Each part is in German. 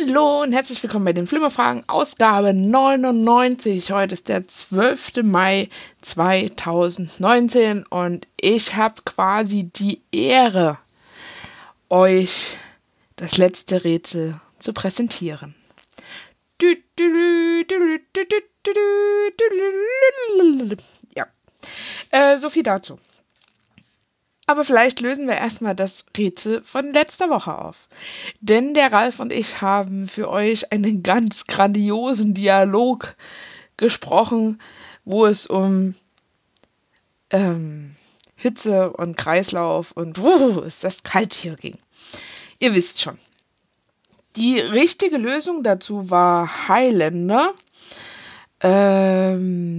Hallo und herzlich willkommen bei den Flimmerfragen, Ausgabe 99. Heute ist der 12. Mai 2019 und ich habe quasi die Ehre, euch das letzte Rätsel zu präsentieren. Ja, äh, so viel dazu. Aber vielleicht lösen wir erstmal das Rätsel von letzter Woche auf. Denn der Ralf und ich haben für euch einen ganz grandiosen Dialog gesprochen, wo es um ähm, Hitze und Kreislauf und uh, ist das kalt hier ging. Ihr wisst schon. Die richtige Lösung dazu war Highlander. Ähm,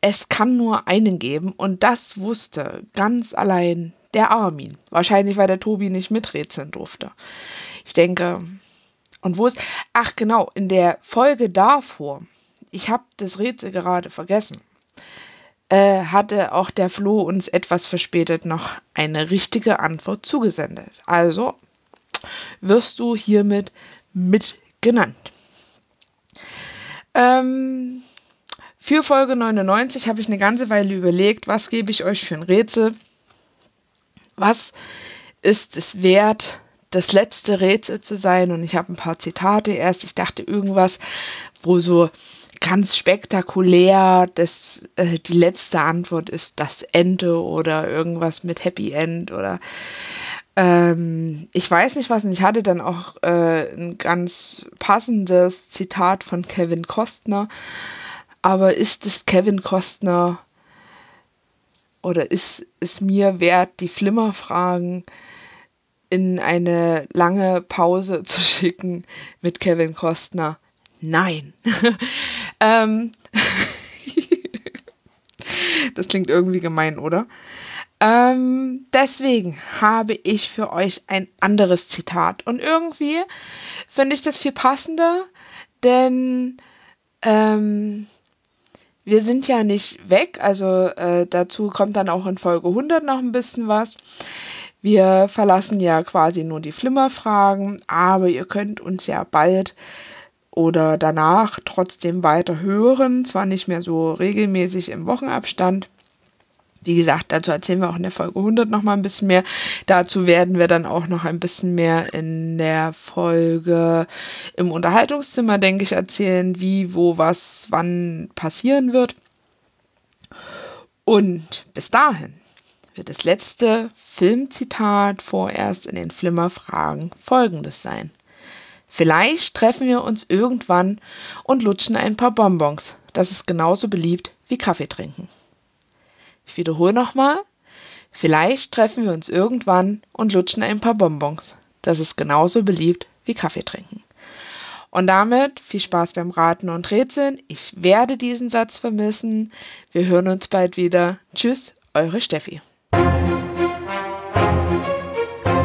es kann nur einen geben und das wusste ganz allein der Armin. Wahrscheinlich, weil der Tobi nicht miträtseln durfte. Ich denke, und wo ist. Ach, genau, in der Folge davor, ich habe das Rätsel gerade vergessen, äh, hatte auch der Flo uns etwas verspätet noch eine richtige Antwort zugesendet. Also wirst du hiermit mitgenannt. Ähm, für Folge 99 habe ich eine ganze Weile überlegt, was gebe ich euch für ein Rätsel? Was ist es wert, das letzte Rätsel zu sein? Und ich habe ein paar Zitate erst. Ich dachte irgendwas, wo so ganz spektakulär das, äh, die letzte Antwort ist das Ende oder irgendwas mit Happy End oder ähm, ich weiß nicht was. Und ich hatte dann auch äh, ein ganz passendes Zitat von Kevin Costner aber ist es Kevin Costner oder ist es mir wert, die Flimmerfragen in eine lange Pause zu schicken mit Kevin Costner? Nein. ähm, das klingt irgendwie gemein, oder? Ähm, deswegen habe ich für euch ein anderes Zitat. Und irgendwie finde ich das viel passender, denn ähm, wir sind ja nicht weg, also äh, dazu kommt dann auch in Folge 100 noch ein bisschen was. Wir verlassen ja quasi nur die Flimmerfragen, aber ihr könnt uns ja bald oder danach trotzdem weiter hören, zwar nicht mehr so regelmäßig im Wochenabstand. Wie gesagt, dazu erzählen wir auch in der Folge 100 noch mal ein bisschen mehr. Dazu werden wir dann auch noch ein bisschen mehr in der Folge im Unterhaltungszimmer, denke ich, erzählen, wie, wo, was, wann passieren wird. Und bis dahin wird das letzte Filmzitat vorerst in den Flimmerfragen folgendes sein. Vielleicht treffen wir uns irgendwann und lutschen ein paar Bonbons. Das ist genauso beliebt wie Kaffee trinken. Ich wiederhole nochmal. Vielleicht treffen wir uns irgendwann und lutschen ein paar Bonbons. Das ist genauso beliebt wie Kaffee trinken. Und damit viel Spaß beim Raten und Rätseln. Ich werde diesen Satz vermissen. Wir hören uns bald wieder. Tschüss, eure Steffi.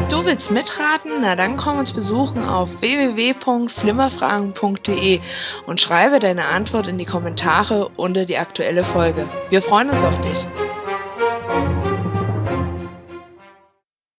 Du willst mitraten? Na dann komm uns besuchen auf www.flimmerfragen.de und schreibe deine Antwort in die Kommentare unter die aktuelle Folge. Wir freuen uns auf dich.